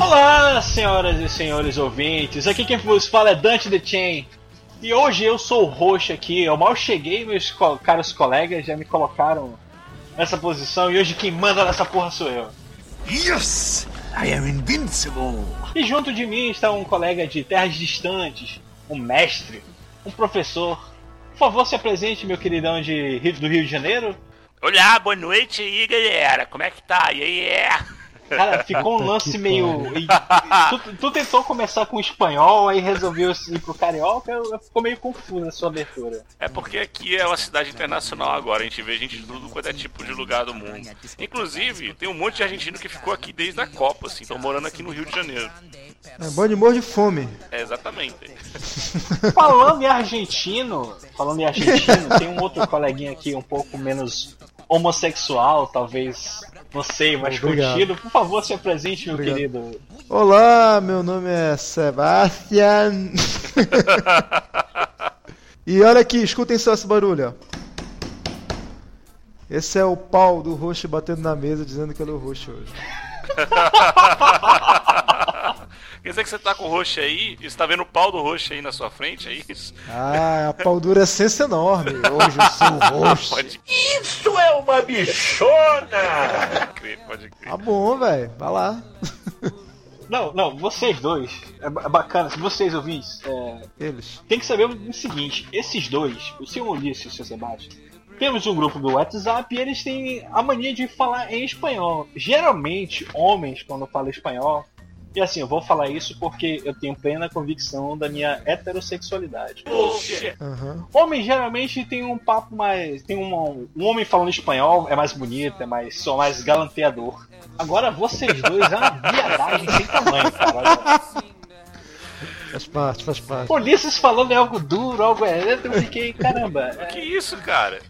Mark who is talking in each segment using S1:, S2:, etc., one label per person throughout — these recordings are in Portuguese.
S1: Olá, senhoras e senhores ouvintes. Aqui quem vos fala é Dante The Chain. E hoje eu sou o roxo aqui. Eu mal cheguei, meus co- caros colegas já me colocaram nessa posição. E hoje quem manda nessa porra sou eu.
S2: Yes! I am invincible!
S1: E junto de mim está um colega de terras distantes, um mestre, um professor. Por favor, se apresente, meu queridão de Rio- do Rio de Janeiro.
S3: Olá, boa noite aí, galera. Como é que tá? E aí, é?
S1: Cara, ficou um lance meio. Tu, tu tentou começar com espanhol, aí resolveu ir pro carioca, ficou meio confuso a sua abertura.
S3: É porque aqui é uma cidade internacional agora. A gente vê gente de tudo quanto é tipo de lugar do mundo. Inclusive, tem um monte de argentino que ficou aqui desde a Copa, assim. Estão morando aqui no Rio de Janeiro.
S4: É bom de morro de fome.
S3: É, exatamente.
S1: Falando em argentino, falando em argentino, tem um outro coleguinha aqui um pouco menos homossexual, talvez não sei, mais
S4: Obrigado.
S1: curtido. Por favor, se apresente, meu
S4: Obrigado.
S1: querido.
S4: Olá, meu nome é Sebastian. e olha aqui, escutem só esse barulho. Esse é o pau do roxo batendo na mesa dizendo que ele é o roxo hoje.
S3: Quer dizer que você tá com o roxo aí e você tá vendo o pau do roxo aí na sua frente, é isso?
S4: Ah, a pau dura é senso enorme. Hoje eu sou roxo.
S3: Pode
S2: Isso é uma bichona!
S3: crer, pode crer.
S4: Tá bom, velho. Vai lá.
S1: Não, não, vocês dois, é ba- bacana, se vocês ouvintes, é,
S4: Eles.
S1: tem que saber o seguinte: esses dois, o seu Ulisses e o seu Sebastião, temos um grupo do WhatsApp e eles têm a mania de falar em espanhol. Geralmente, homens, quando falam espanhol, e assim, eu vou falar isso porque eu tenho plena convicção da minha heterossexualidade.
S4: Aham.
S1: Homem geralmente tem um papo mais. Tem um, um homem falando espanhol é mais bonito, é mais, só mais galanteador. Agora vocês dois é uma viadagem sem tamanho, cara.
S4: Faz parte, faz parte.
S1: Ulisses falando é algo duro, algo é. Eu fiquei, caramba. é,
S3: Que isso, cara?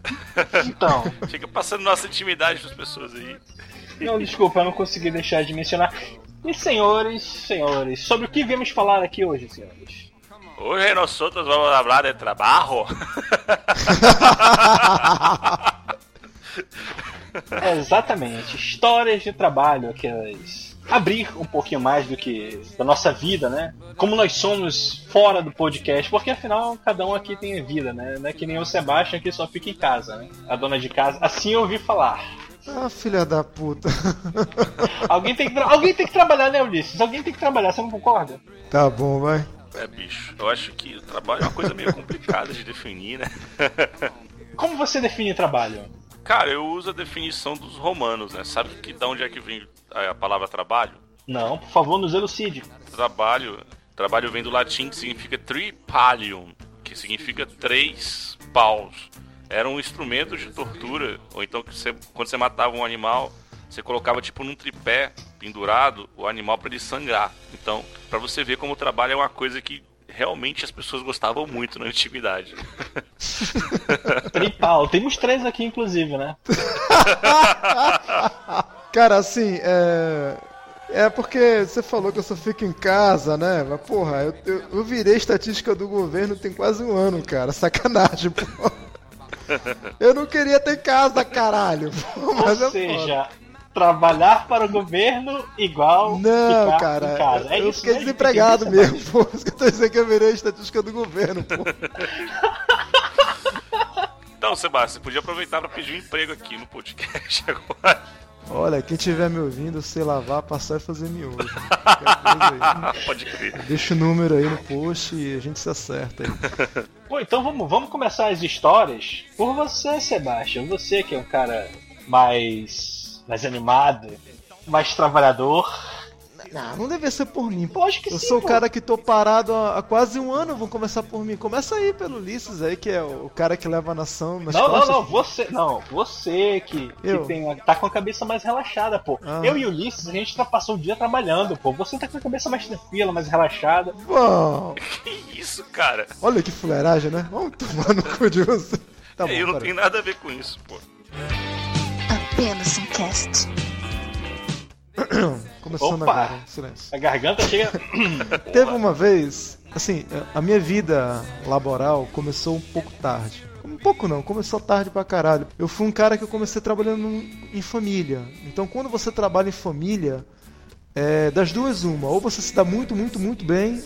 S1: Então,
S3: Fica passando nossa intimidade pras pessoas aí.
S1: não, desculpa, eu não consegui deixar de mencionar. E senhores, senhores, sobre o que viemos falar aqui hoje, senhores?
S3: Hoje nós outros vamos falar de trabalho.
S1: É, exatamente, histórias de trabalho, aquelas. Abrir um pouquinho mais do que da nossa vida, né? Como nós somos fora do podcast, porque afinal cada um aqui tem vida, né? Não é que nem o Sebastian que só fica em casa, né? A dona de casa, assim eu ouvi falar.
S4: Ah, filha da puta.
S1: Alguém tem que, tra- alguém tem que trabalhar, né, Ulisses? Alguém tem que trabalhar, você não concorda?
S4: Tá bom, vai.
S3: É, bicho, eu acho que o trabalho é uma coisa meio complicada de definir, né?
S1: Como você define trabalho?
S3: Cara, eu uso a definição dos romanos, né? Sabe que da onde é que vem a palavra trabalho?
S1: Não, por favor, nos elucide.
S3: Trabalho, trabalho vem do latim que significa tripalium, que significa três paus. Era um instrumento de tortura, ou então que você, quando você matava um animal, você colocava tipo num tripé pendurado o animal para ele sangrar. Então, para você ver como o trabalho é uma coisa que realmente as pessoas gostavam muito na antiguidade.
S1: Tripal. Temos três aqui, inclusive, né?
S4: Cara, assim, é. É porque você falou que eu só fico em casa, né? Mas, porra, eu, eu, eu virei estatística do governo tem quase um ano, cara. Sacanagem, pô. Eu não queria ter casa, caralho. Mas
S1: Ou
S4: é foda.
S1: seja, trabalhar para o governo igual
S4: Não,
S1: ficar
S4: cara.
S1: em casa. É
S4: eu
S1: isso,
S4: fiquei
S1: né?
S4: desempregado mesmo, pô. Isso que eu tô dizendo que eu virei estatística do governo, pô.
S3: Então, Sebastião, você podia aproveitar para pedir um emprego aqui no podcast agora.
S4: Olha, quem tiver me ouvindo, sei lavar, passar e fazer miojo. Qualquer coisa aí.
S3: Pode crer.
S4: Deixa o número aí no post e a gente se acerta aí.
S1: Pô, então vamos, vamos começar as histórias por você, Sebastião. Você que é um cara mais, mais animado, mais trabalhador.
S4: Não, não deve ser por mim.
S1: Pô, acho que
S4: Eu
S1: sim,
S4: sou o cara que tô parado há, há quase um ano, vão começar por mim. Começa aí pelo Ulisses aí, que é o cara que leva a nação nas
S1: Não, não,
S4: costas.
S1: não, você, não, você que, que
S4: Eu?
S1: tem, tá com a cabeça mais relaxada, pô.
S4: Ah.
S1: Eu e o Ulisses, a gente tá passou o dia trabalhando, pô. Você tá com a cabeça mais tranquila, mais relaxada.
S4: Bom,
S3: Que isso, cara?
S4: olha que fuleiragem, né? Vamos tomar no cu de você. Tá bom,
S3: eu não tenho nada a ver com isso, pô.
S5: Apenas um cast.
S4: Começando
S1: Opa!
S4: agora, silêncio.
S1: A garganta chega.
S4: Teve uma vez assim, a minha vida laboral começou um pouco tarde. Um pouco não, começou tarde pra caralho. Eu fui um cara que eu comecei trabalhando em família. Então quando você trabalha em família, é, das duas uma, ou você se dá muito, muito, muito bem,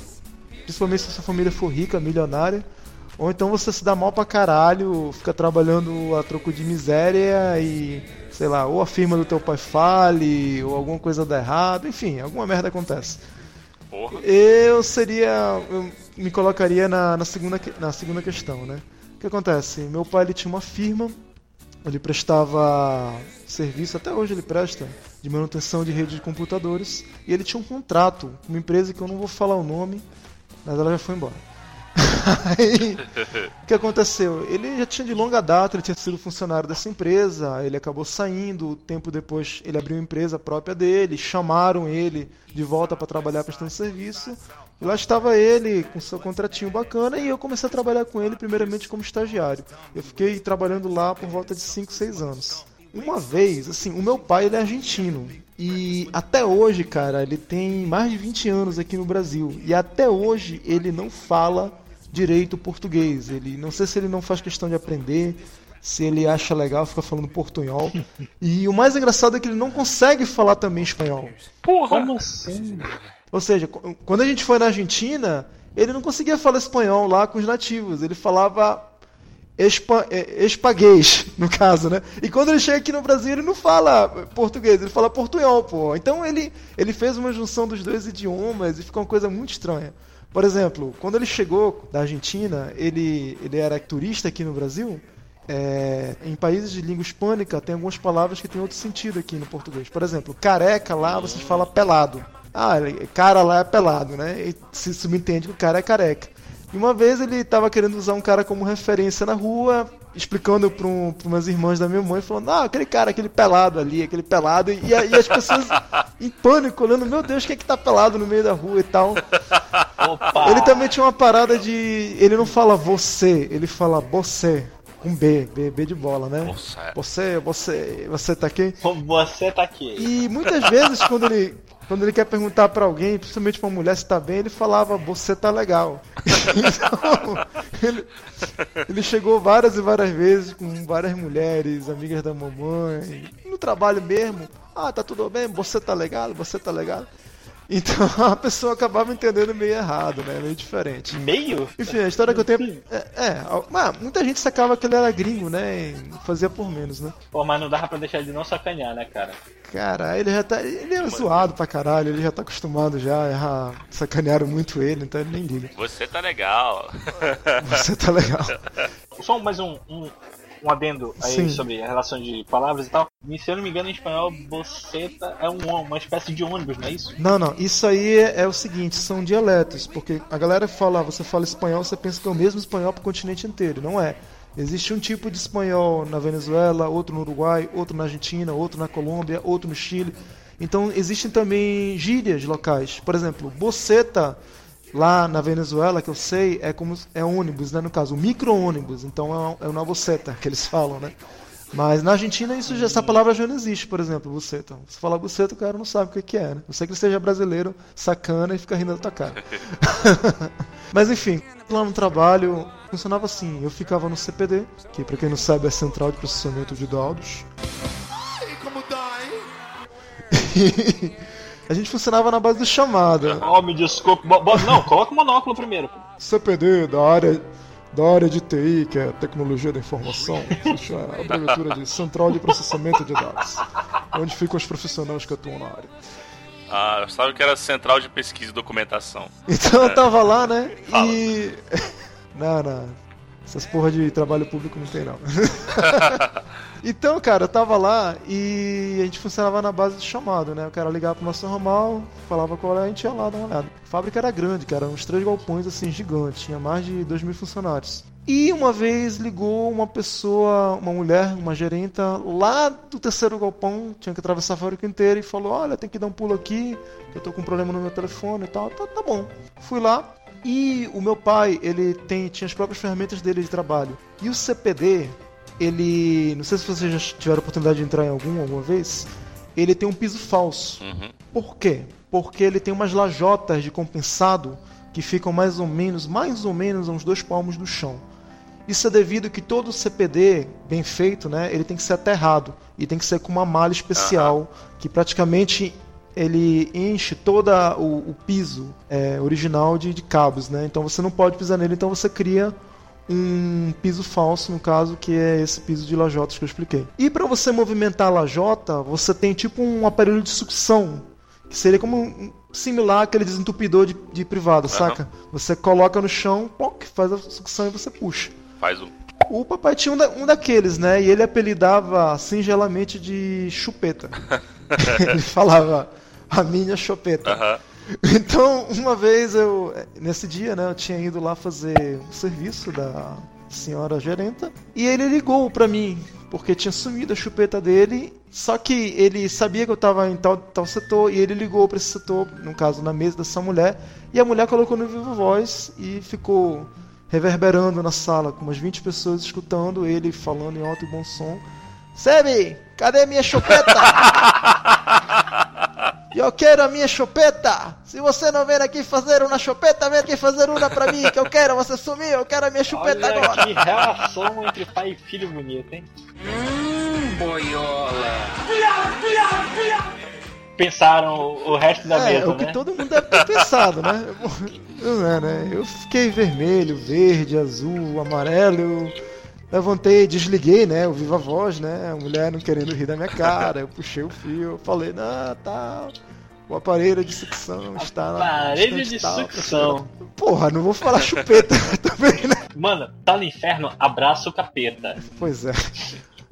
S4: principalmente se a sua família for rica, milionária, ou então você se dá mal pra caralho, fica trabalhando a troco de miséria e, sei lá, ou a firma do teu pai fale, ou alguma coisa dá errado, enfim, alguma merda acontece.
S3: Porra.
S4: Eu seria. Eu me colocaria na, na, segunda, na segunda questão, né? O que acontece? Meu pai ele tinha uma firma, ele prestava serviço, até hoje ele presta, de manutenção de rede de computadores, e ele tinha um contrato com uma empresa que eu não vou falar o nome, mas ela já foi embora. Aí, o que aconteceu? Ele já tinha de longa data, ele tinha sido funcionário dessa empresa, ele acabou saindo, tempo depois ele abriu uma empresa própria dele, chamaram ele de volta para trabalhar prestando serviço. E lá estava ele com seu contratinho bacana e eu comecei a trabalhar com ele primeiramente como estagiário. Eu fiquei trabalhando lá por volta de 5, 6 anos. Uma vez, assim, o meu pai ele é argentino. E até hoje, cara, ele tem mais de 20 anos aqui no Brasil. E até hoje ele não fala direito português. Ele não sei se ele não faz questão de aprender, se ele acha legal ficar falando portunhol. E o mais engraçado é que ele não consegue falar também espanhol.
S1: Como assim?
S4: Ou seja, qu- quando a gente foi na Argentina, ele não conseguia falar espanhol lá com os nativos. Ele falava espa, é, espaguês, no caso, né? E quando ele chega aqui no Brasil, ele não fala português, ele fala portunhol, pô. Então ele, ele fez uma junção dos dois idiomas e ficou uma coisa muito estranha. Por exemplo, quando ele chegou da Argentina, ele, ele era turista aqui no Brasil. é, em países de língua hispânica, tem algumas palavras que têm outro sentido aqui no português. Por exemplo, careca lá você fala pelado. Ah, cara lá é pelado, né? E se subentende que o cara é careca. E uma vez ele estava querendo usar um cara como referência na rua, explicando para um, umas irmãs da minha mãe, falando, ah, aquele cara, aquele pelado ali, aquele pelado. E, aí as pessoas em pânico, olhando, meu Deus, quem é que tá pelado no meio da rua e tal.
S1: Opa!
S4: Ele também tinha uma parada de. Ele não fala você, ele fala você. Com B, B, B de bola, né?
S3: Você.
S4: Você, você, você tá aqui?
S1: Você tá aqui.
S4: E muitas vezes quando ele, quando ele quer perguntar pra alguém, principalmente pra uma mulher se tá bem, ele falava você tá legal. então, ele, ele chegou várias e várias vezes com várias mulheres, amigas da mamãe, no trabalho mesmo. Ah, tá tudo bem? Você tá legal? Você tá legal? Então a pessoa acabava entendendo meio errado, né? Meio diferente.
S1: Meio?
S4: Enfim, a história que eu tenho. É, é mas muita gente sacava que ele era gringo, né? E fazia por menos, né?
S1: Pô, mas não dava pra deixar de não sacanear, né, cara?
S4: Cara, ele já tá. Ele é zoado pra caralho, ele já tá acostumado já, já sacanearam muito ele, então ele nem liga.
S3: Você tá legal.
S4: Você tá legal.
S1: Só mais um, um, um adendo aí
S4: Sim.
S1: sobre a relação de palavras e tal. E, se eu não me engano, em espanhol, boceta é um, uma espécie de ônibus, não é isso?
S4: Não, não, isso aí é, o seguinte, são dialetos, porque a galera fala, você fala espanhol, você pensa que é o mesmo espanhol pro continente inteiro, não é. Existe um tipo de espanhol na Venezuela, outro no Uruguai, outro na Argentina, outro na Colômbia, outro no Chile. Então existem também gírias locais. Por exemplo, boceta lá na Venezuela, que eu sei, é como é ônibus, né, no caso, micro-ônibus. Então é, é uma boceta que eles falam, né? Mas na Argentina isso já, essa palavra já não existe, por exemplo, buceta. Você fala buceta, o cara não sabe o que que é, né? Não sei que ele seja brasileiro, sacana e fica rindo da tua cara. Mas enfim, lá no trabalho funcionava assim, eu ficava no CPD, que pra quem não sabe é Central de Processamento de Dados. a gente funcionava na base do chamada.
S1: Oh, me desculpe. Não, coloca o monóculo primeiro.
S4: CPD da área da área de TI, que é Tecnologia da Informação, isso é a abreviatura de Central de Processamento de Dados, onde ficam os profissionais que atuam na área.
S3: Ah, eu sabia que era Central de Pesquisa e Documentação.
S4: Então eu tava lá, né? E. Não, não. Essas porra de trabalho público não tem, não. então, cara, eu tava lá e a gente funcionava na base de chamado, né? O cara ligava pro nosso ramal, falava qual era, a gente ia lá dar uma olhada. A fábrica era grande, cara, uns três galpões assim gigantes, tinha mais de dois mil funcionários. E uma vez ligou uma pessoa, uma mulher, uma gerenta, lá do terceiro galpão, tinha que atravessar a fábrica inteira e falou: Olha, tem que dar um pulo aqui, eu tô com um problema no meu telefone e tal. Tá, tá bom. Fui lá, e o meu pai, ele tem, tinha as próprias ferramentas dele de trabalho. E o CPD, ele. Não sei se vocês já tiveram a oportunidade de entrar em algum alguma vez. Ele tem um piso falso.
S3: Uhum.
S4: Por quê? Porque ele tem umas lajotas de compensado que ficam mais ou menos, mais ou menos a uns dois palmos do chão. Isso é devido que todo CPD bem feito, né, ele tem que ser aterrado e tem que ser com uma malha especial que praticamente ele enche todo o, o piso é, original de, de cabos, né? Então você não pode pisar nele, então você cria um piso falso, no caso, que é esse piso de lajotas que eu expliquei. E para você movimentar a lajota, você tem tipo um aparelho de sucção, que seria como um- similar àquele desentupidor de, de privada, saca? Você coloca no chão, poc, faz a sucção e você puxa.
S3: Faz um.
S4: O papai tinha um, da- um daqueles, né? E ele apelidava singelamente de chupeta. ele falava a minha chupeta.
S3: Aham.
S4: Então, uma vez eu, nesse dia, né, eu tinha ido lá fazer o serviço da senhora gerenta e ele ligou pra mim porque tinha sumido a chupeta dele. Só que ele sabia que eu tava em tal, tal setor e ele ligou pra esse setor, no caso na mesa dessa mulher, e a mulher colocou no vivo voz e ficou reverberando na sala com umas 20 pessoas escutando ele falando em alto e bom som. Sebe, cadê minha chupeta? Eu quero a minha chupeta! Se você não vir aqui fazer uma chupeta, vem aqui fazer uma pra mim, que eu quero, você sumiu, eu quero a minha chupeta
S1: Olha
S4: agora!
S1: que relação entre pai e filho bonita, hein? Pensaram o o resto da
S4: É,
S1: mesa,
S4: o que
S1: né?
S4: todo mundo deve ter pensado, né? Eu, é, né? eu fiquei vermelho, verde, azul, amarelo, eu levantei, desliguei, né? O viva voz, né? A mulher não querendo rir da minha cara, eu puxei o fio, falei, não, tá. O aparelho de sucção está na.
S1: Aparelho de
S4: tal,
S1: sucção.
S4: Porra, não vou falar chupeta também, né?
S1: Mano, tá no inferno, abraça o capeta.
S4: Pois é.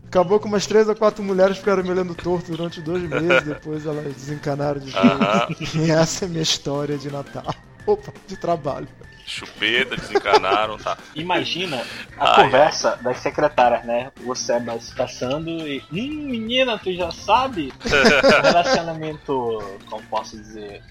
S4: Acabou com umas três ou quatro mulheres ficaram me olhando torto durante dois meses, depois elas desencanaram de.
S3: Aham.
S4: E essa é a minha história de Natal. Opa, de trabalho.
S3: Chupeta, desencanaram, tá.
S1: Imagina a
S3: Ai,
S1: conversa das secretárias, né? O Sebas passando e. Hum, menina, tu já sabe? Relacionamento, como posso dizer?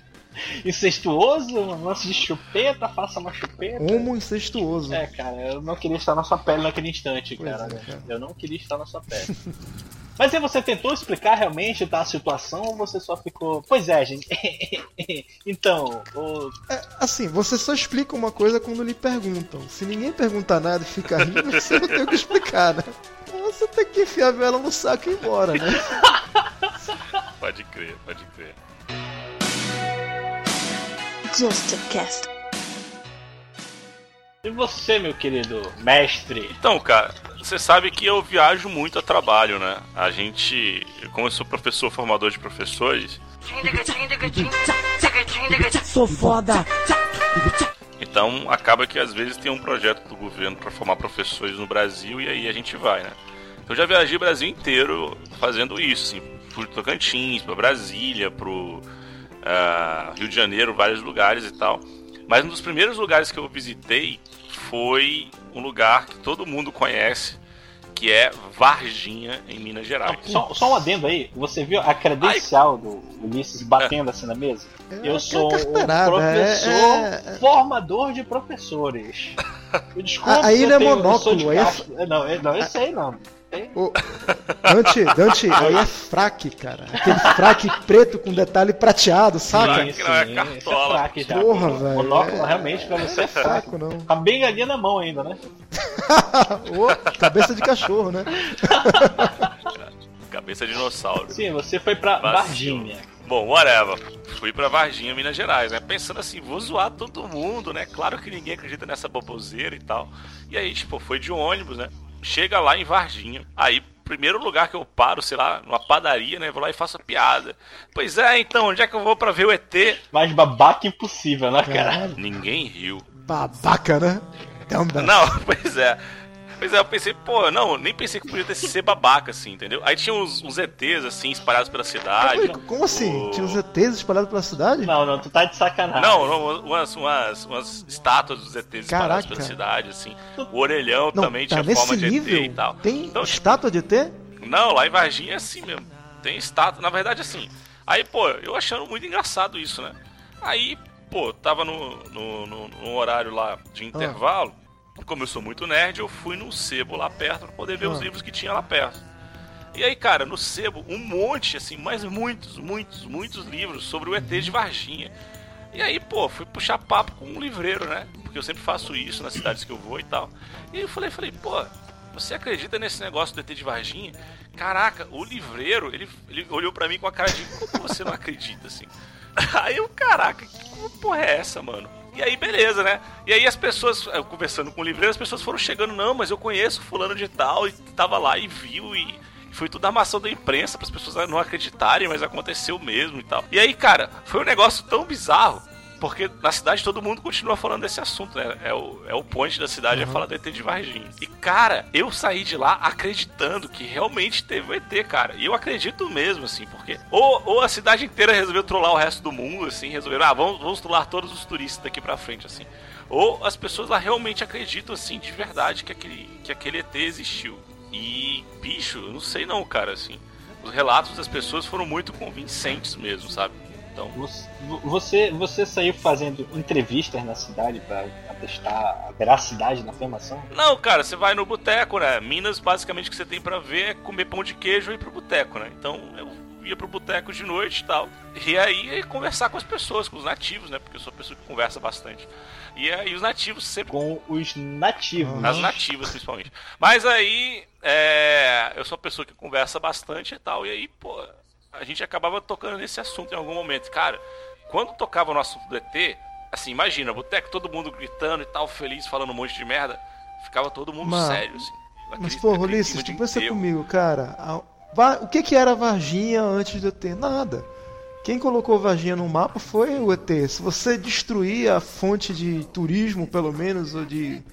S1: Incestuoso, um lance de chupeta, faça uma chupeta.
S4: Homo incestuoso.
S1: É, cara, eu não queria estar na sua pele naquele instante, cara.
S4: é,
S1: né?
S4: cara.
S1: Eu não queria estar na sua pele. Mas aí você tentou explicar realmente tá, a situação ou você só ficou. Pois é, gente. então, o...
S4: É, assim, você só explica uma coisa quando lhe perguntam. Se ninguém perguntar nada e fica rindo, você não tem o que explicar, né? Você tem que enfiar a vela no saco e ir embora, né?
S3: Pode crer, pode crer.
S1: E você, meu querido mestre?
S3: Então, cara, você sabe que eu viajo muito a trabalho, né? A gente, como eu sou professor formador de professores,
S6: Sou foda.
S3: então acaba que às vezes tem um projeto do governo para formar professores no Brasil e aí a gente vai, né? Eu já viajei o Brasil inteiro fazendo isso, assim, fui pro Tocantins, pra Brasília, pro ah, Rio de Janeiro, vários lugares e tal. Mas um dos primeiros lugares que eu visitei foi um lugar que todo mundo conhece, que é Varginha, em Minas Gerais.
S1: Só, só um adendo aí, você viu a credencial do Ulisses batendo assim na mesa? Eu sou um
S4: carteirada,
S1: professor
S4: é- é-
S1: formador de professores. Eu desculpe,
S4: Ah, aí
S1: eu
S4: não é
S1: eu
S4: monóculo,
S1: sou de
S4: aí é
S1: Não, eu- não, eu sei não.
S4: Ô, Dante, Dante, aí é fraque, cara. Aquele fraque preto com detalhe prateado, saca?
S3: Fraque não é
S1: sim,
S3: cartola.
S1: é fraque já.
S4: Porra,
S1: O
S4: velho,
S1: Monóculo
S4: é-
S1: realmente pra você é fraco.
S4: Não.
S1: Com a bengalinha na mão ainda, né?
S4: Ô, cabeça de cachorro, né?
S3: Cabeça de dinossauro.
S1: Sim, você foi pra
S3: Vacilo.
S1: Varginha.
S3: Bom, whatever. Fui pra Varginha, Minas Gerais, né? Pensando assim, vou zoar todo mundo, né? Claro que ninguém acredita nessa boboseira e tal. E aí, tipo, foi de ônibus, né? Chega lá em Varginha. Aí, primeiro lugar que eu paro, sei lá, numa padaria, né? Vou lá e faço a piada. Pois é, então, onde é que eu vou pra ver o ET?
S1: Mais babaca impossível, né, cara?
S4: Caralho,
S3: Ninguém riu.
S4: babaca, né?
S3: Não, pois é. Pois é, eu pensei, pô, não, nem pensei que podia ter ser babaca, assim, entendeu? Aí tinha uns, uns ETs, assim, espalhados pela cidade.
S4: Oi, Como assim?
S3: O-
S4: Tinha os ETs espalhados pela cidade?
S1: Não, não, tu tá de sacanagem.
S3: Não, não, umas, umas, umas estátuas dos ETs espalhadas
S4: Caraca.
S3: pela cidade, assim. O orelhão
S4: Não,
S3: também
S4: tá
S3: tinha
S4: nesse
S3: forma de? ET e tal.
S4: Tem
S3: Então, tipo,
S4: estátua de ET?
S3: não, lá em Varginha é assim mesmo. Tem estátua, na verdade, assim. Aí, pô, eu achando muito engraçado isso, né? Aí, pô, tava no, no, no- no horário lá
S4: Ah.
S3: de intervalo. Como eu sou muito nerd, eu fui num sebo lá perto pra poder ver os
S4: Ah.
S3: livros que tinha lá perto. E aí, cara, no sebo, um monte, assim, mas muitos, muitos, muitos livros sobre o ET de Varginha. E aí, pô, fui puxar papo com um livreiro, né? Porque eu sempre faço isso nas cidades que eu vou e tal. E aí eu falei, falei, pô, você acredita nesse negócio do ET de Varginha? Caraca, o livreiro, ele, ele olhou pra mim com a cara de como você não acredita, assim? Aí eu, caraca, que porra é essa, mano? E aí, beleza, né? E aí as pessoas, eu conversando com o livreiro, as pessoas foram chegando, não, mas eu conheço fulano de tal, e tava lá e viu, e foi tudo armação da imprensa para as pessoas não acreditarem, mas aconteceu mesmo e tal. E aí, cara, foi um negócio tão bizarro, porque na cidade todo mundo continua falando desse assunto, né? É o, é o ponte da cidade, é falar do ET de Varginha. E, cara, eu saí de lá acreditando que realmente teve o ET, cara. E eu acredito mesmo, assim, porque ou, ou a cidade inteira resolveu trollar o resto do mundo, assim, resolveram, ah, vamos, vamos trollar todos os turistas daqui pra frente, assim. Ou as pessoas lá realmente acreditam, assim, de verdade, que aquele, que aquele ET existiu. E, bicho, eu não sei não, cara, assim. Os relatos das pessoas foram muito convincentes mesmo, sabe? Então,
S1: Você, você saiu fazendo entrevistas na cidade pra atestar a veracidade da afirmação?
S3: Não, cara, você vai no boteco, né? Minas, basicamente, o que você tem pra ver é comer pão de queijo e ir pro boteco, né? Então, eu ia pro boteco de noite e tal. E aí, conversar com as pessoas, com os nativos, né? Porque eu sou uma pessoa que conversa bastante. E aí, os nativos sempre
S1: Com os nativos.
S3: As nativas, principalmente. Mas aí, é, eu sou uma pessoa que conversa bastante e tal, e aí, pô, a gente acabava tocando nesse assunto em algum momento. Cara, quando tocava no assunto do ET, assim, imagina, boteco, todo mundo gritando e tal, feliz, falando um monte de merda, ficava todo mundo
S4: Mano,
S3: sério, assim.
S4: Mas,
S3: Aquele-
S4: porra,
S3: aquele
S4: Ulisses, tu pensa comigo, cara. a- O que que era Varginha antes do ET? Nada. Quem colocou Varginha no mapa foi o ET. Se você destruir a fonte de turismo, pelo menos, ou de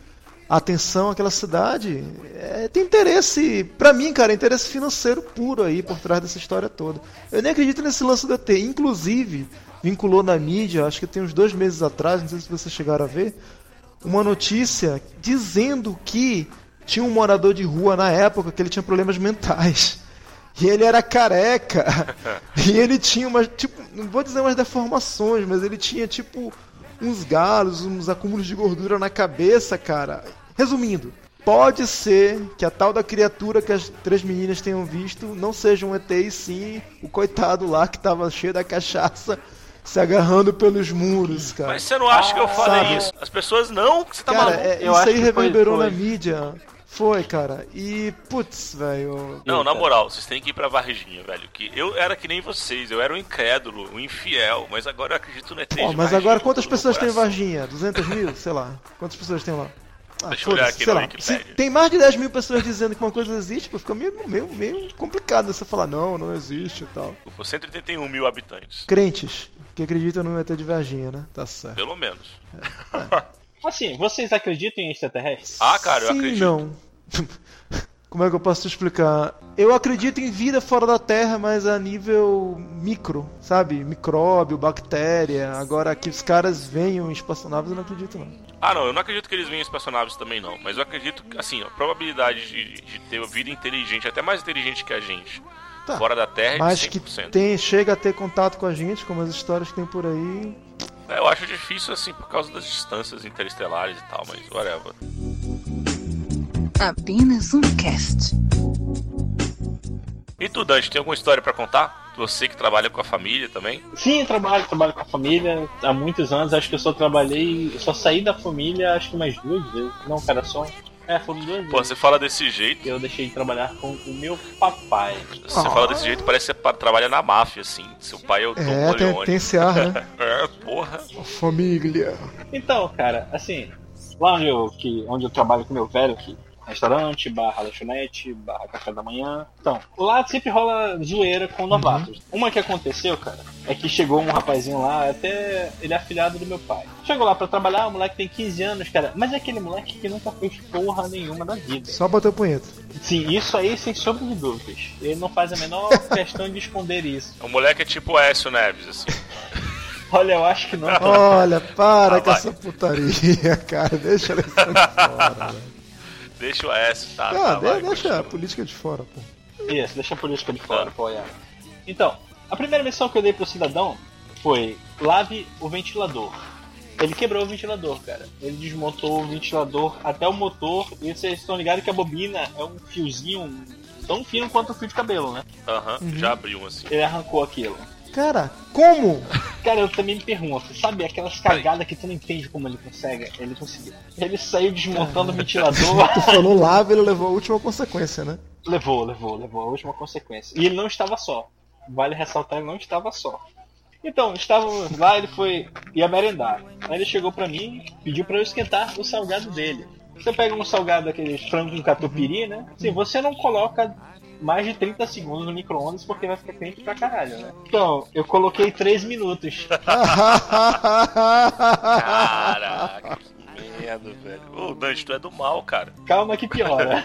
S4: atenção àquela cidade, é, tem interesse, pra mim, cara, interesse financeiro puro aí por trás dessa história toda. Eu nem acredito nesse lance do ET. Inclusive, vinculou na mídia, acho que tem uns dois meses atrás, não sei se vocês chegaram a ver, uma notícia dizendo que tinha um morador de rua na época que ele tinha problemas mentais. E ele era careca. e ele tinha umas, tipo, não vou dizer umas deformações, mas ele tinha tipo uns galos, uns acúmulos de gordura na cabeça, cara. Resumindo, pode ser que a tal da criatura que as três meninas tenham visto não seja um ET e sim o coitado lá que tava cheio da cachaça se agarrando pelos muros, cara.
S3: Mas você não acha que eu falei
S4: sabe?
S3: isso? As pessoas não, que você tá
S4: Cara,
S3: maluco.
S4: é,
S1: Eu
S4: isso
S1: acho
S4: aí
S1: que foi-
S4: reverberou
S1: foi.
S4: na mídia. Foi, cara. E, putz, velho.
S3: Não, na moral, vocês têm que ir pra Varginha, velho. Que eu era que nem vocês, eu era um incrédulo, um infiel, mas agora eu acredito no ET.
S4: Pô, mas
S3: Varginha
S4: agora quantas pessoas tem em. Varginha? 200 mil? Sei lá. Quantas pessoas tem lá? Ah,
S3: Deixa eu olhar aqui
S4: sei lá. Se tem mais de 10 mil pessoas dizendo que uma coisa existe, pô, fica meio, meio, meio complicado você falar, não, não existe e tal.
S3: Com 181 mil habitantes,
S4: Crentes que acreditam no ET de Varginha, né? Tá certo.
S3: pelo menos.
S1: Assim, vocês acreditam em extraterrestres?
S3: Ah, cara, eu
S4: Sim,
S3: acredito.
S4: não. Como é que eu posso te explicar? Eu acredito em vida fora da Terra, mas a nível micro, sabe? Micróbio, bactéria. Agora que os caras venham em espaçonaves, eu não acredito não.
S3: Ah, não, eu não acredito que eles venham espaçonaves também, não. Mas eu acredito que, assim, a probabilidade de, de ter vida inteligente, até mais inteligente que a gente,
S4: Tá.
S3: fora da Terra, é
S4: Mas
S3: de
S4: que
S3: 100%.
S4: tem, chega a ter contato com a gente, como as histórias que tem por aí.
S3: É, Eu acho difícil, assim, por causa das distâncias interestelares e tal, mas whatever.
S5: Apenas um cast.
S3: E tu, Dante, tem alguma história pra contar? Você que trabalha com a família também?
S1: Sim, trabalho, trabalho com a família há muitos anos. Acho que eu só trabalhei, eu só saí da família acho que mais duas vezes. Não, cara, só. É, foram duas
S3: Pô,
S1: vezes.
S3: você fala desse jeito,
S1: Eu deixei de trabalhar com o meu papai.
S3: você
S4: Ah.
S3: fala desse jeito, parece que você trabalha na máfia, assim. Seu pai é o Tom
S4: É, tem, tem esse ar, né?
S3: É, porra.
S4: Família.
S1: Então, cara, assim, lá onde eu, que, onde eu trabalho com meu velho, que restaurante, barra lanchonete, barra café da manhã. Então, lá sempre rola zoeira com novatos. Uma que aconteceu, cara, é que chegou um rapazinho lá, até ele é afilhado do meu pai. Chegou lá pra trabalhar, o moleque tem 15 anos, cara, mas é aquele moleque que nunca fez porra nenhuma da vida.
S4: Só bateu punheta.
S1: Sim, isso aí sem sombra de dúvidas. Ele não faz a menor questão de esconder isso.
S3: O moleque é tipo o Écio Neves, assim.
S1: Olha, eu acho que não.
S4: Olha, para
S3: Ah,
S4: com
S3: vai.
S4: essa putaria, cara. Deixa ela fora, velho.
S3: Deixa o Écio, tá?
S4: Ah,
S3: tá,
S4: de-
S3: vai,
S4: deixa
S3: continua.
S4: a política de fora, pô.
S1: Isso, deixa a política de fora, pô, é. Então, a primeira missão que eu dei pro cidadão foi lave o ventilador. Ele quebrou o ventilador, cara. Ele desmontou o ventilador até o motor. E vocês estão ligados que a bobina é um fiozinho tão fino quanto o fio de cabelo, né?
S3: Aham,
S4: Uhum.
S3: já abriu um assim.
S1: Ele arrancou aquilo.
S4: Cara, como?
S1: Cara, eu também me pergunto, sabe aquelas cagadas que tu não entende como ele consegue? Ele conseguiu. Ele saiu desmontando o ventilador.
S4: Tu falou lava, ele levou a última consequência, né?
S1: levou, levou, levou a última consequência. E ele não estava só. Vale ressaltar, ele não estava só. Então, estávamos lá, ele foi. ia merendar. Aí ele chegou pra mim, pediu pra eu esquentar o salgado dele. Você pega um salgado daquele frango com catupiry, né? Sim, você não coloca mais de 30 segundos no micro-ondas porque vai ficar quente pra caralho, né? Então, eu coloquei 3 minutos.
S3: Caraca, que merda, velho. Ô, Dante, tu é do mal, cara.
S1: Calma que piora.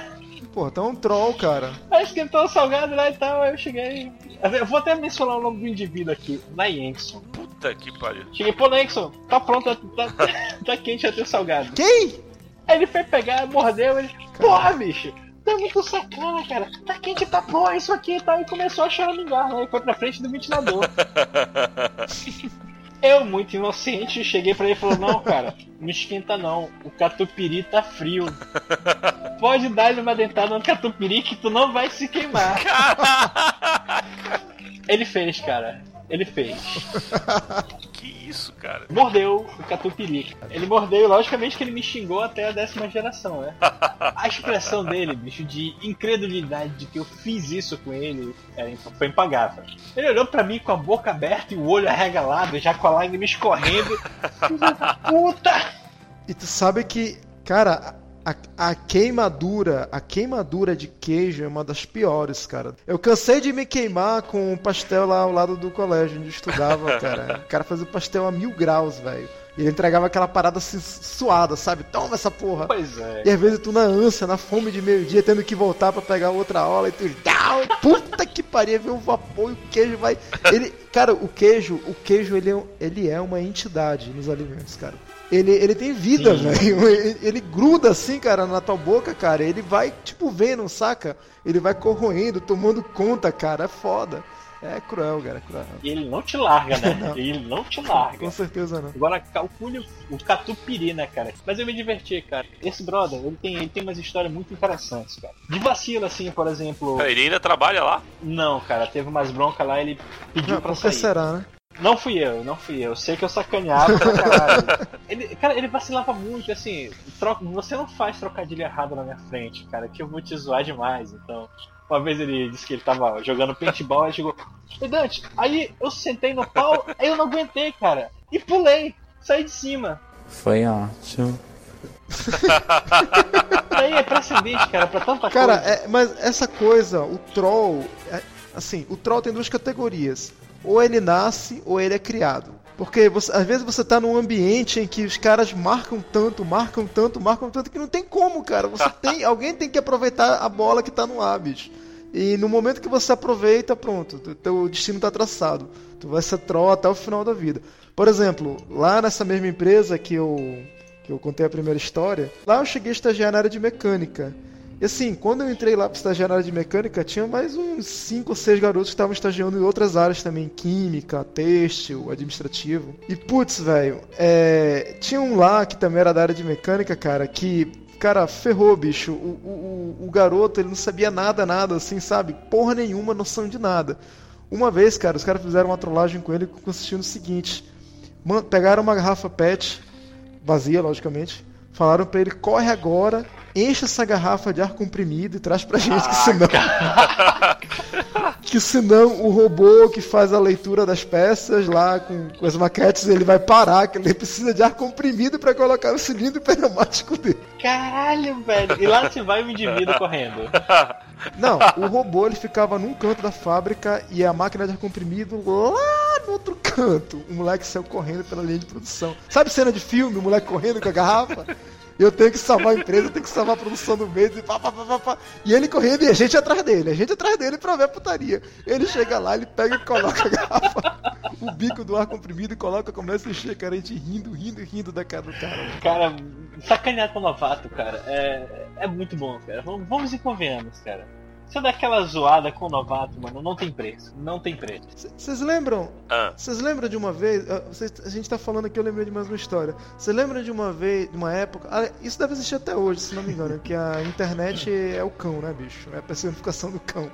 S4: Pô, tá um troll, cara.
S1: Aí esquentou o salgado lá e tal, aí eu cheguei. Eu vou até mencionar o nome do indivíduo aqui, Nayenson.
S3: Puta que pariu.
S1: Cheguei, pô, Nexon, tá pronto, tá, tá, tá quente já teu salgado.
S4: Quem?
S1: Aí ele foi pegar, mordeu, ele, porra, bicho, tá muito sacana, cara. Tá quente, tá porra, isso aqui e tal. E começou a choramingar, né? E foi pra frente do ventilador. Eu, muito inocente, cheguei pra ele e falei, não, cara, não esquenta não. O catupiry tá frio. Pode dar-lhe uma dentada no catupiry que tu não vai se queimar. Ele fez, cara. Ele fez.
S3: Isso, cara?
S1: Mordeu o catupiry. Ele mordeu e logicamente que ele me xingou até a décima geração, né? A expressão dele, bicho, de incredulidade de que eu fiz isso com ele é, foi impagável. Ele olhou pra mim com a boca aberta e o olho arregalado, já com a lágrima escorrendo. Puta!
S4: E tu sabe que, cara, a, a queimadura, a queimadura de queijo é uma das piores, cara. Eu cansei de me queimar com um pastel lá ao lado do colégio onde eu estudava, cara. O cara fazia o pastel a mil graus, velho. E ele entregava aquela parada assim, suada, sabe? Toma essa porra.
S1: Pois é.
S4: E às vezes tu na ânsia, na fome de meio-dia, tendo que voltar pra pegar outra aula e tu. Puta que pariu, vê o vapor e o queijo vai. Ele. Cara, o queijo, o queijo ele é, ele é uma entidade nos alimentos, cara. Ele, ele tem vida, velho. Ele, ele gruda assim, cara, na tua boca, cara. Ele vai, tipo, vendo, saca? Ele vai corroendo, tomando conta, cara. É foda. É cruel, cara, é cruel.
S1: E ele não te larga, né?
S4: Não.
S1: Ele não te larga.
S4: Com certeza não.
S1: Agora calcule o catupiry, né, cara? Mas eu me diverti, cara. Esse brother, ele tem, ele tem umas histórias muito interessantes, cara. De vacilo, assim, por exemplo.
S3: Ele ainda trabalha lá?
S1: Não, cara, teve umas broncas lá ele pediu
S4: Não,
S1: pra sair.
S4: será, né?
S1: Não fui eu, não fui eu. Eu sei que eu sacaneava pra caralho. ele, cara, ele vacilava muito, assim. Troca, você não faz trocadilho errado na minha frente, cara, que eu vou te zoar demais. Então, uma vez ele disse que ele tava jogando paintball, aí chegou. E Dante, aí eu sentei no pau, aí eu não aguentei, cara. E pulei, saí de cima.
S7: Foi ótimo.
S1: Aí é precedente, cara, pra tanta
S4: Cara,
S1: coisa.
S4: é- mas essa coisa, o troll, é- assim, o troll tem duas categorias. Ou ele nasce ou ele é criado. Porque você- às vezes você tá num ambiente em que os caras marcam tanto, marcam tanto, marcam tanto que não tem como, cara. Você tem, alguém tem que aproveitar a bola que tá no ar, bicho. E no momento que você aproveita, pronto, o teu destino tá traçado. Tu vai ser troll até o final da vida. Por exemplo, lá nessa mesma empresa que eu que eu contei a primeira história, lá eu cheguei a estagiar na área de mecânica. E assim, quando eu entrei lá para estagiar na área de mecânica, tinha mais uns 5 ou 6 garotos que estavam estagiando em outras áreas também, química, têxtil, administrativo. E putz, velho, é... tinha um lá que também era da área de mecânica, cara, que, cara, ferrou, bicho. O, o, o- garoto, ele não sabia nada, nada, assim, sabe? Porra nenhuma, noção de nada. Uma vez, cara, os caras fizeram uma trollagem com ele consistindo no seguinte: pegaram uma garrafa PET, vazia, logicamente. Falaram pra ele, corre agora, enche essa garrafa de ar comprimido e traz pra gente, que senão. que senão o robô que faz a leitura das peças lá com, com as maquetes, ele vai parar, que ele precisa de ar comprimido pra colocar o cilindro pneumático dele.
S1: Caralho, velho. E lá se vai o indivíduo correndo.
S4: Não, o robô ele ficava num canto da fábrica e a máquina de ar comprimido lá no outro canto. O moleque saiu correndo pela linha de produção. Sabe cena de filme, o moleque correndo com a garrafa? Eu tenho que salvar a empresa, eu tenho que salvar a produção do mês e pá, pá, pá, pá, pá. E ele correndo e a gente atrás dele, a gente atrás dele pra ver a putaria. Ele chega lá, ele pega e coloca a garrafa, o bico do ar comprimido e coloca, começa a encher, cara, a gente rindo, rindo, rindo da cara do cara.
S1: Cara, sacanear com o novato, cara, é, é muito bom, cara. Vamos e convenhamos, cara. Você dá aquela zoada com o novato, mano, não tem preço. Não tem preço.
S4: Vocês lembram
S3: Ah,
S4: Vocês lembram de uma vez? ah, vocês- a gente tá falando aqui, eu lembrei de mais uma história. Vocês lembram de uma vez, de uma época. ah, isso deve existir até hoje, se não me engano, que a internet é o cão, né, bicho? É a personificação do cão.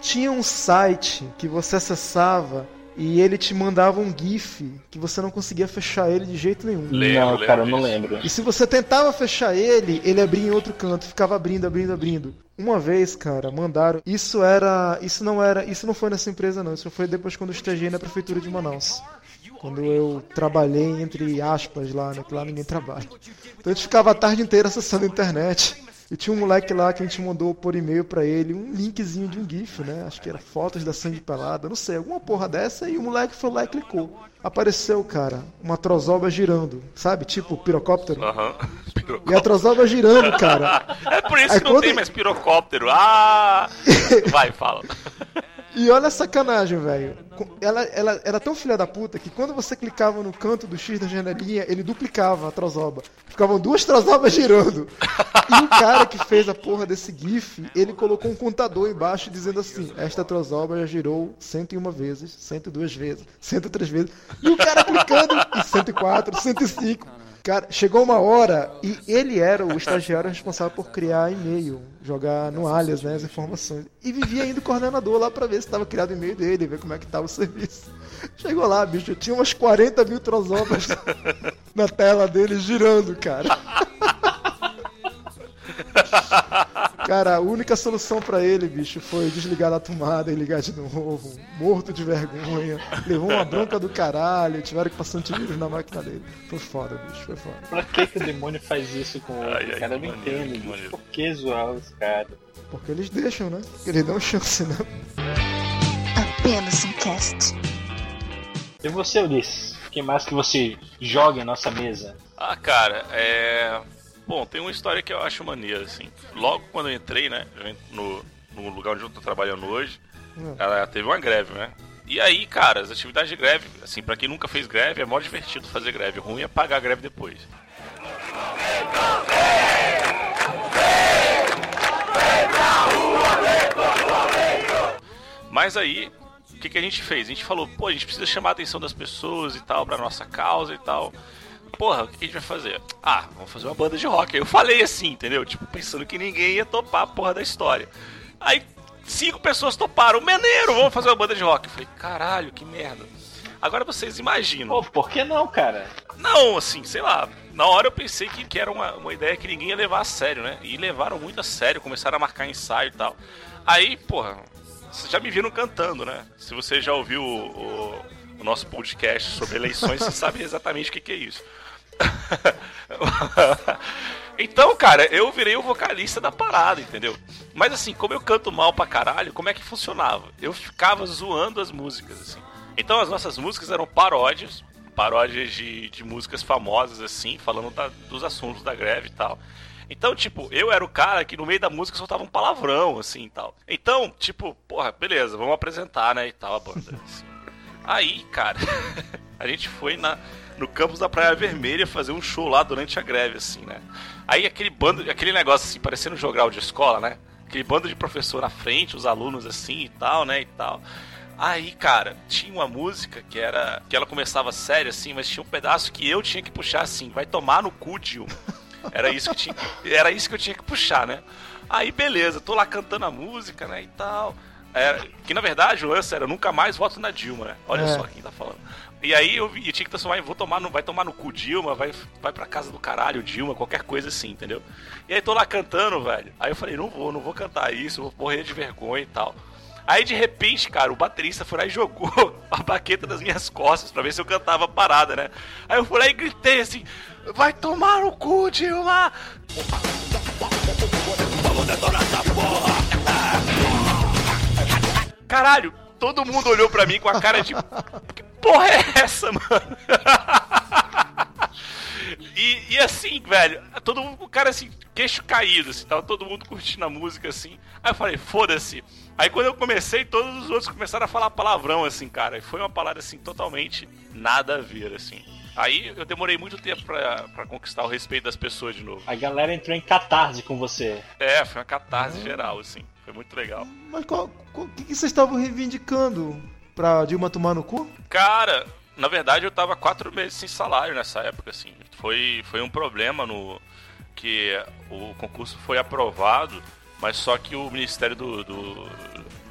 S4: Tinha um site que você acessava e ele te mandava um GIF que você não conseguia fechar ele de jeito nenhum.
S3: Lembro,
S1: não,
S3: lembro
S1: cara, eu não lembro.
S4: E se você tentava fechar ele, ele abria em outro canto, ficava abrindo, abrindo, abrindo. Uma vez, cara, mandaram. Isso era. Isso não era. Isso não foi nessa empresa, não. Isso foi depois quando eu estagiei na prefeitura de Manaus. Quando eu trabalhei, entre aspas, lá, né? Que lá ninguém trabalha. Então a gente ficava a tarde inteira acessando a internet. E tinha um moleque lá que a gente mandou por e-mail pra ele um linkzinho de um GIF, né? Acho que era fotos da sangue pelada, não sei, alguma porra dessa. E o moleque foi lá e clicou. Apareceu, cara, uma trozoba girando, sabe? Tipo pirocóptero.
S3: Aham.
S4: E a trozoba girando, cara.
S3: É por isso
S4: Aí
S3: que não
S4: quando-
S3: tem mais pirocóptero. Ah! Vai, fala.
S4: E olha a sacanagem, velho. Ela, ela era tão filha da puta que quando você clicava no canto do X da janelinha, ele duplicava a trozoba. Ficavam duas trozobas girando. E o cara que fez a porra desse GIF, ele colocou um contador embaixo dizendo assim: Esta trozoba já girou 101 vezes, 102 vezes, 103 vezes. E o cara clicando em 104, 105. Cara, chegou uma hora e ele era o estagiário responsável por criar e-mail, jogar no alias, né, as informações. E vivia indo coordenador lá pra ver se estava criado o e-mail dele, ver como é que tava o serviço. Chegou lá, bicho, tinha umas 40 mil trozobas na tela dele girando, cara. Cara, a única solução pra ele, bicho, foi desligar da tomada e ligar de novo. Morto de vergonha. Levou uma bronca do caralho. Tiveram que passar um tiro na máquina dele. Foi foda, bicho, foi foda.
S1: Pra que, que o demônio faz isso com o outro? Cara, eu não
S3: que
S1: bicho.
S3: maneiro.
S1: Por que zoar os caras?
S4: Porque eles deixam, né? Eles dão chance, né?
S5: Apenas um cast.
S1: E você, Ulisses? O que mais que você joga em nossa mesa?
S3: Ah, cara, é. Bom, tem uma história que eu acho maneira, assim. Logo quando eu entrei, né, no, no lugar onde eu tô trabalhando hoje,
S4: Hum.
S3: ela teve uma greve, né? E aí, cara, as atividades de greve, assim, pra quem nunca fez greve, é mó divertido fazer greve. O ruim é pagar a greve depois. Mas aí, o que, que a gente fez? A gente falou, pô, a gente precisa chamar a atenção das pessoas e tal, pra nossa causa e tal. Porra, o que, a gente vai fazer? Ah, vamos fazer uma banda de rock. Eu falei assim, entendeu? Tipo, pensando que ninguém ia topar a porra da história. Aí, cinco pessoas toparam. Maneiro, vamos fazer uma banda de rock. Eu falei, caralho, que merda. Agora vocês imaginam.
S1: Pô, por que não, cara?
S3: Não, assim, sei lá. Na hora eu pensei que, que era uma, uma ideia que ninguém ia levar a sério, né? E levaram muito a sério, começaram a marcar ensaio e tal. Aí, porra, vocês já me viram cantando, né? Se você já ouviu o, o- o nosso podcast sobre eleições, você sabe exatamente o que, que é isso. então, cara, eu virei o vocalista da parada, entendeu? Mas assim, como eu canto mal pra caralho, como é que funcionava? Eu ficava zoando as músicas, assim. Então as nossas músicas eram paródias, paródias de, de músicas famosas, assim, falando da- dos assuntos da greve e tal. Então, tipo, eu era o cara que no meio da música soltava um palavrão, assim e tal. Então, tipo, porra, beleza, vamos apresentar, né, e tal, a banda. assim. Aí, cara, a gente foi na, no campus da Praia Vermelha fazer um show lá durante a greve, assim, né? Aí aquele bando, aquele negócio assim, parecendo um jogral de escola, né? Aquele bando de professor na frente, os alunos assim e tal, né, e tal. Aí, cara, tinha uma música que era. que ela começava séria, assim, mas tinha um pedaço que eu tinha que puxar assim, vai tomar no cu, Dilma. Era isso que tinha, era isso que eu tinha que puxar, né? Aí, beleza, tô lá cantando a música, né, e tal. Era, que na verdade o lance era nunca mais voto na Dilma, né? Olha
S4: É.
S3: só quem tá falando. E aí eu, vi- eu tinha que transformar em vou tomar no, vai tomar no cu Dilma, vai, vai pra casa do caralho Dilma, qualquer coisa assim, entendeu? E aí tô lá cantando, velho. Aí eu falei, não vou, não vou cantar isso, vou morrer de vergonha e tal. Aí de repente, cara, o baterista foi lá e jogou a baqueta das minhas costas pra ver se eu cantava parada, né? Aí eu fui lá e gritei assim: Vai tomar no cu, Dilma! Caralho, todo mundo olhou pra mim com a cara de. Que porra é essa, mano? E, e assim, velho, todo mundo, o cara assim, queixo caído, assim, tava todo mundo curtindo a música assim. Aí eu falei, foda-se. Aí quando eu comecei, todos os outros começaram a falar palavrão, assim, cara. E foi uma palavra assim, totalmente nada a ver, assim. Aí eu demorei muito tempo pra, pra conquistar o respeito das pessoas de novo.
S1: A galera entrou em catarse com você.
S3: É, foi uma catarse geral, assim. Foi muito legal.
S4: Mas qual, o que, que vocês estavam reivindicando pra Dilma tomar no cu?
S3: Cara, na verdade eu tava quatro meses sem salário nessa época, assim. Foi, foi um problema no. que o concurso foi aprovado, mas só que o Ministério do, do, do-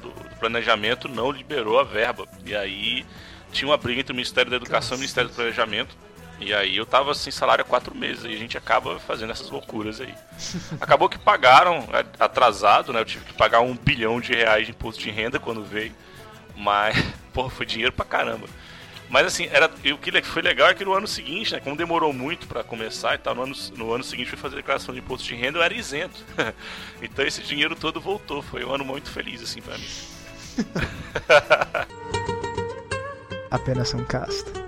S3: do Planejamento não liberou a verba. E aí tinha uma briga entre o Ministério da Educação e o Ministério do Planejamento. E aí eu tava sem salário há quatro meses e a gente acaba fazendo essas loucuras aí. Acabou que pagaram é, atrasado, né? Eu tive que pagar um bilhão de reais de imposto de renda quando veio. Mas, porra, foi dinheiro pra caramba. Mas assim, era, o que foi legal é que no ano seguinte, né? Como demorou muito pra começar e tal, no ano, no ano seguinte fui fazer declaração de imposto de renda, eu era isento. então esse dinheiro todo voltou. Foi um ano muito feliz, assim, pra mim.
S4: Apenas um cast.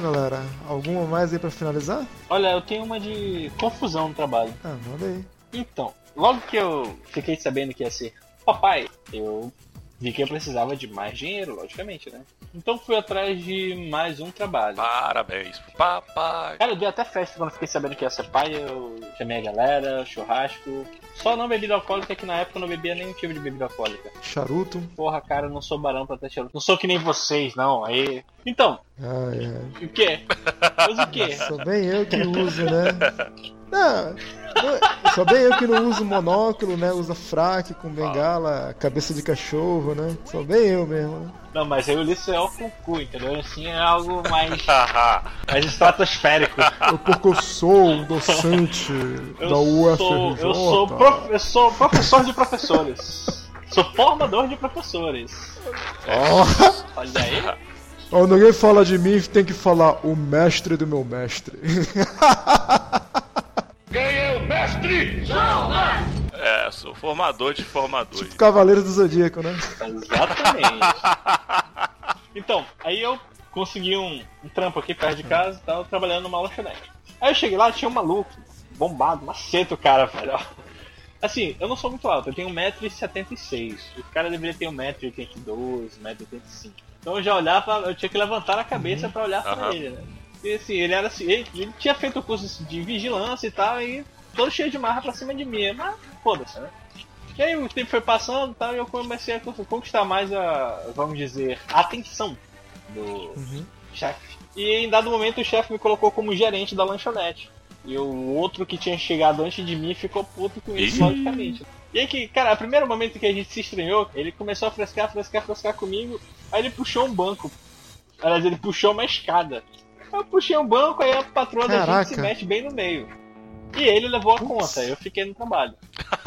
S4: Galera, alguma mais aí pra finalizar?
S1: Olha, eu tenho uma de confusão no trabalho.
S4: Ah, manda aí.
S1: Então, logo que eu fiquei sabendo que ia ser papai, eu vi que eu precisava de mais dinheiro, logicamente, né? Então fui atrás de mais um trabalho.
S3: Parabéns pro papai.
S1: Cara, eu dei até festa quando fiquei sabendo que ia ser pai, eu chamei a galera, churrasco. Só não bebida alcoólica, que na época eu não bebia nenhum tipo de bebida alcoólica.
S4: Charuto.
S1: Porra, cara, eu não sou barão pra ter charuto. Não sou que nem vocês, não. Aí. Então,
S4: Ai, ai.
S1: o quê? Mas o quê?
S4: Sou bem eu que uso, né? Não, não- sou bem eu que não uso monóculo, né? Usa fraque com bengala, cabeça de cachorro, né? Sou bem eu mesmo, né?
S1: Não, mas aí o Ulisses é o com cu, entendeu? Assim é algo mais, mais estratosférico.
S4: Eu, porque eu sou um docente
S1: Eu
S4: da
S1: sou,
S4: UFRJ.
S1: eu, sou prof- eu sou professor de professores. Sou formador de professores.
S4: Ó,
S1: Olha aí.
S4: ó, ninguém fala de mim, tem que falar o mestre do meu mestre.
S3: É, sou formador de formadores.
S4: Cavaleiro do Zodíaco, né?
S1: Exatamente. Então, aí eu consegui um, um trampo aqui perto de casa e tal, trabalhando numa lanchonete. Aí eu cheguei lá, tinha um maluco, bombado, maceta o cara, velho. Assim, eu não sou muito alto, eu tenho 1,76m. O cara deveria ter 1,82m, 1,85m. Então eu já olhava, eu tinha que levantar a cabeça pra olhar pra
S3: Aham.
S1: ele, né? E assim, ele era assim, ele, ele tinha feito o curso de vigilância e tal, e todo cheio de marra pra cima de mim. Mas foda-se, né? E aí o tempo foi passando e tal, e eu comecei a conquistar mais a, vamos dizer, a atenção do chefe. E em dado momento o chefe me colocou como gerente da lanchonete. E o outro que tinha chegado antes de mim ficou puto com isso, logicamente. E aí que, cara, o primeiro momento que a gente se estranhou, ele começou a frescar, frescar, frescar comigo. Aí ele puxou um banco. Aliás, ele puxou uma escada. Eu puxei um banco, aí a patroa da gente
S4: Caraca.
S1: se mete bem no meio. E ele levou a conta, eu fiquei no trabalho.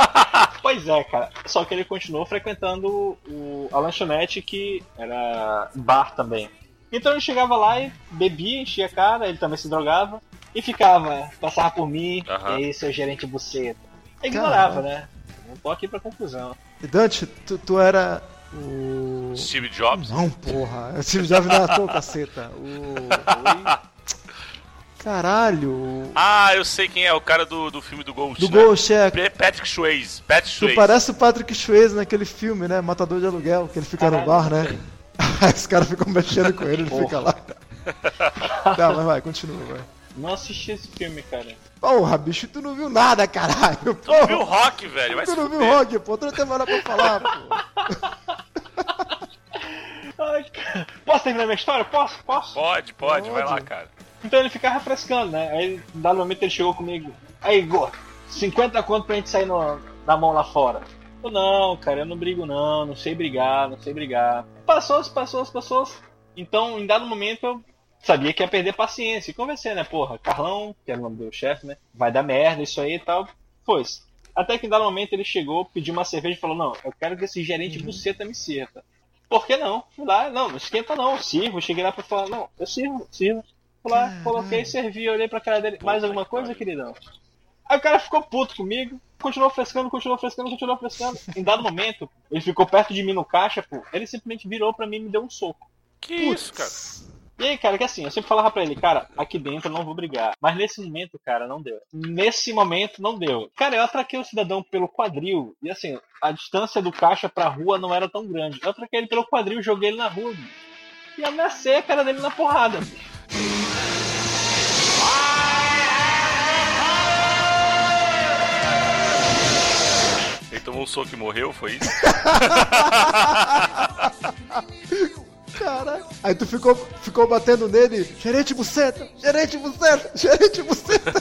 S1: pois é, cara. Só que ele continuou frequentando o, a lanchonete que era bar também. Então ele chegava lá e bebia, enchia a cara, ele também se drogava. E ficava, passava por mim,
S3: Aham.
S1: e aí seu gerente buceta. Ignorava, né? Não tô aqui pra confusão.
S4: E Dante, tu, tu era o.
S3: Steve Jobs.
S4: Não, porra. Eu tive já vi na tua caceta. O. Caralho.
S3: Ah, eu sei quem é, o cara do, do filme do Ghost.
S4: Do
S3: né?
S4: Ghost, é.
S3: Patrick Swayze. Patrick
S4: Tu
S3: Swayze.
S4: parece o Patrick Swayze naquele filme, né? Matador de aluguel, que ele fica no
S1: Caralho.
S4: bar, né? Aí os caras ficam mexendo com ele, ele
S1: Porra.
S4: fica lá. Tá, mas vai, continua, vai.
S1: Não assisti esse filme, cara.
S4: Porra, bicho, tu não viu nada, caralho.
S3: Tu não viu o Rock, velho? Vai
S4: tu
S3: se
S4: não viu rock, pô. Tu não tem mais nada pra falar, pô.
S1: Ai, cara. Posso terminar minha história? Posso? Posso?
S3: Pode, pode, vai
S4: Pode.
S3: lá, cara.
S1: Então ele ficava refrescando, né? Aí, em dado momento, ele chegou comigo. Aí, gordo, 50 conto pra gente sair no, na mão lá fora. Eu, não, cara, eu não brigo não, não sei brigar, não sei brigar. Passou, passou, passou. Então, em dado momento, eu sabia que ia perder paciência. E conversei, né? Porra, Carlão, que era o nome do chefe, né? Vai dar merda isso aí e tal. Foi. Até que em dado momento ele chegou, pediu uma cerveja e falou: Não, eu quero que esse gerente buceta me sirva. Por que não? Fui lá, não, não esquenta não, eu sirvo. Cheguei lá pra falar: Não, eu sirvo, sirvo. Fui lá, coloquei, servi, olhei pra cara dele. Mais alguma coisa, queridão? Aí o cara ficou puto comigo, continuou frescando, continuou frescando, continuou frescando. Em dado momento, ele ficou perto de mim no caixa, pô. Ele simplesmente virou pra mim e me deu um soco.
S3: Que isso, cara?
S1: E aí, cara, que assim, eu sempre falava pra ele, cara, aqui dentro eu não vou brigar. Mas nesse momento, cara, não deu. Nesse momento, não deu. Cara, eu atraquei o cidadão pelo quadril. E assim, a distância do caixa pra rua não era tão grande. Eu atraquei ele pelo quadril e joguei ele na rua. bicho. E ameacei a cara dele na porrada, bicho.
S3: Tomou um soco e morreu, foi isso?
S4: Cara. Aí tu ficou, ficou batendo nele. Gerente buceta, gerente buceta, gerente buceta.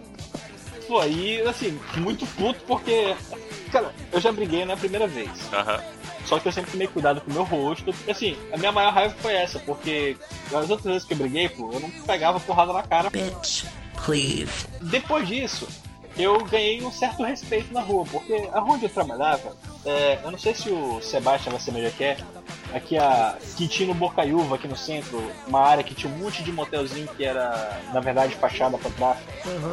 S1: Pô, aí, assim, muito puto porque. Cara, eu já briguei na primeira vez.
S3: Aham.
S1: Só que eu sempre tomei cuidado com o meu rosto. E, assim, a minha maior raiva foi essa, porque as outras vezes que eu briguei, pô, eu não pegava porrada na cara.
S6: Bitch, please.
S1: Depois disso, eu ganhei um certo respeito na rua, porque a rua onde eu trabalhava, é, eu não sei se o Sebastião vai onde é que é, aqui a Quintino Bocaiúva, aqui no centro, uma área que tinha um monte de motelzinho que era, na verdade, fachada pra trás.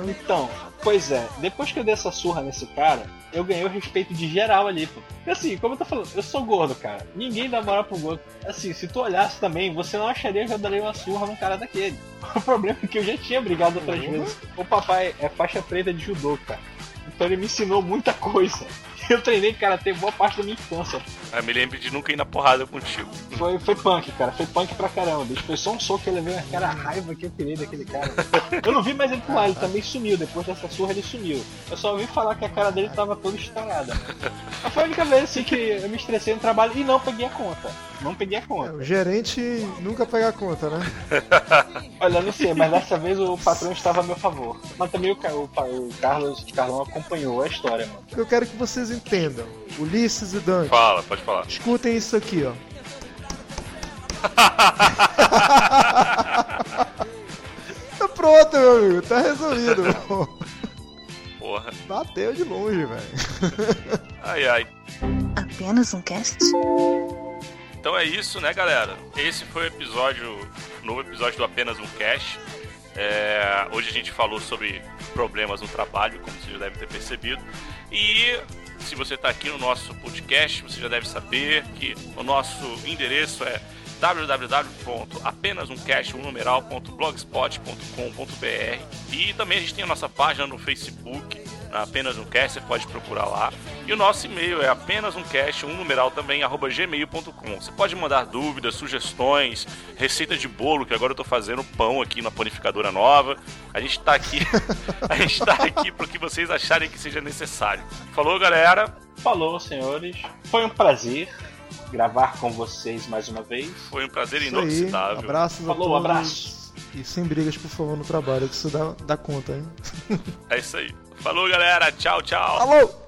S1: Então, pois é, depois que eu dei essa surra nesse cara, eu ganhei o respeito de geral ali, pô. E assim, como eu tô falando, eu sou gordo, cara. Ninguém dá moral pro gordo. Assim, se tu olhasse também, você não acharia que eu daria uma surra num cara daquele. O problema é que eu já tinha brigado outras vezes. O papai é faixa preta de judô, cara. Então ele me ensinou muita coisa. Eu treinei karatê boa parte da minha infância.
S3: Eu me lembro de nunca ir na porrada contigo.
S1: Foi, foi punk, cara. Foi punk pra caramba. bicho. Foi só um soco que eu levei aquela raiva que eu tirei daquele cara. Eu não vi mais ele lá, ele também sumiu. Depois dessa surra ele sumiu. Eu só ouvi falar que a cara dele tava toda estourada. Mas foi a única vez assim que eu me estressei no trabalho e não peguei a conta. Não peguei a
S4: É,
S1: conta.
S4: o gerente nunca pega a conta, né?
S1: Olha, eu não sei, mas dessa vez o patrão estava a meu favor. Mas também o, o, o Carlos o Carlão acompanhou a história, mano.
S4: Eu quero que vocês entendam. Ulisses e Dante,
S3: Fala, pode falar.
S4: escutem isso aqui, ó. tá pronto, meu amigo. Tá resolvido. meu.
S3: Porra.
S4: Bateu de longe, velho.
S3: Ai, ai.
S5: Apenas um cast?
S3: Então é isso, né, galera? Esse foi o episódio, novo episódio do Apenas um Cash. É, hoje a gente falou sobre problemas no trabalho, como você já deve ter percebido. E se você está aqui no nosso podcast, você já deve saber que o nosso endereço é www.apenasumcast.blogspot.com.br e também a gente tem a nossa página no Facebook, apenas um cast, você pode procurar lá. E o nosso e-mail é apenas um cast, um numeral também, arroba gmail.com. Você pode mandar dúvidas, sugestões, receita de bolo, que agora eu tô fazendo pão aqui na panificadora nova. A gente tá aqui, a gente tá aqui pro que vocês acharem que seja necessário. Falou, galera.
S1: Falou, senhores. Foi um prazer gravar com vocês mais uma vez.
S3: Foi um prazer
S4: Isso aí.
S3: inoxidável.
S4: Abraços a
S1: Falou,
S4: todos.
S1: abraço.
S4: E sem brigas, por favor, no trabalho, que isso dá, dá conta, hein?
S3: É isso aí. Falou, galera. Tchau, tchau.
S4: Alô!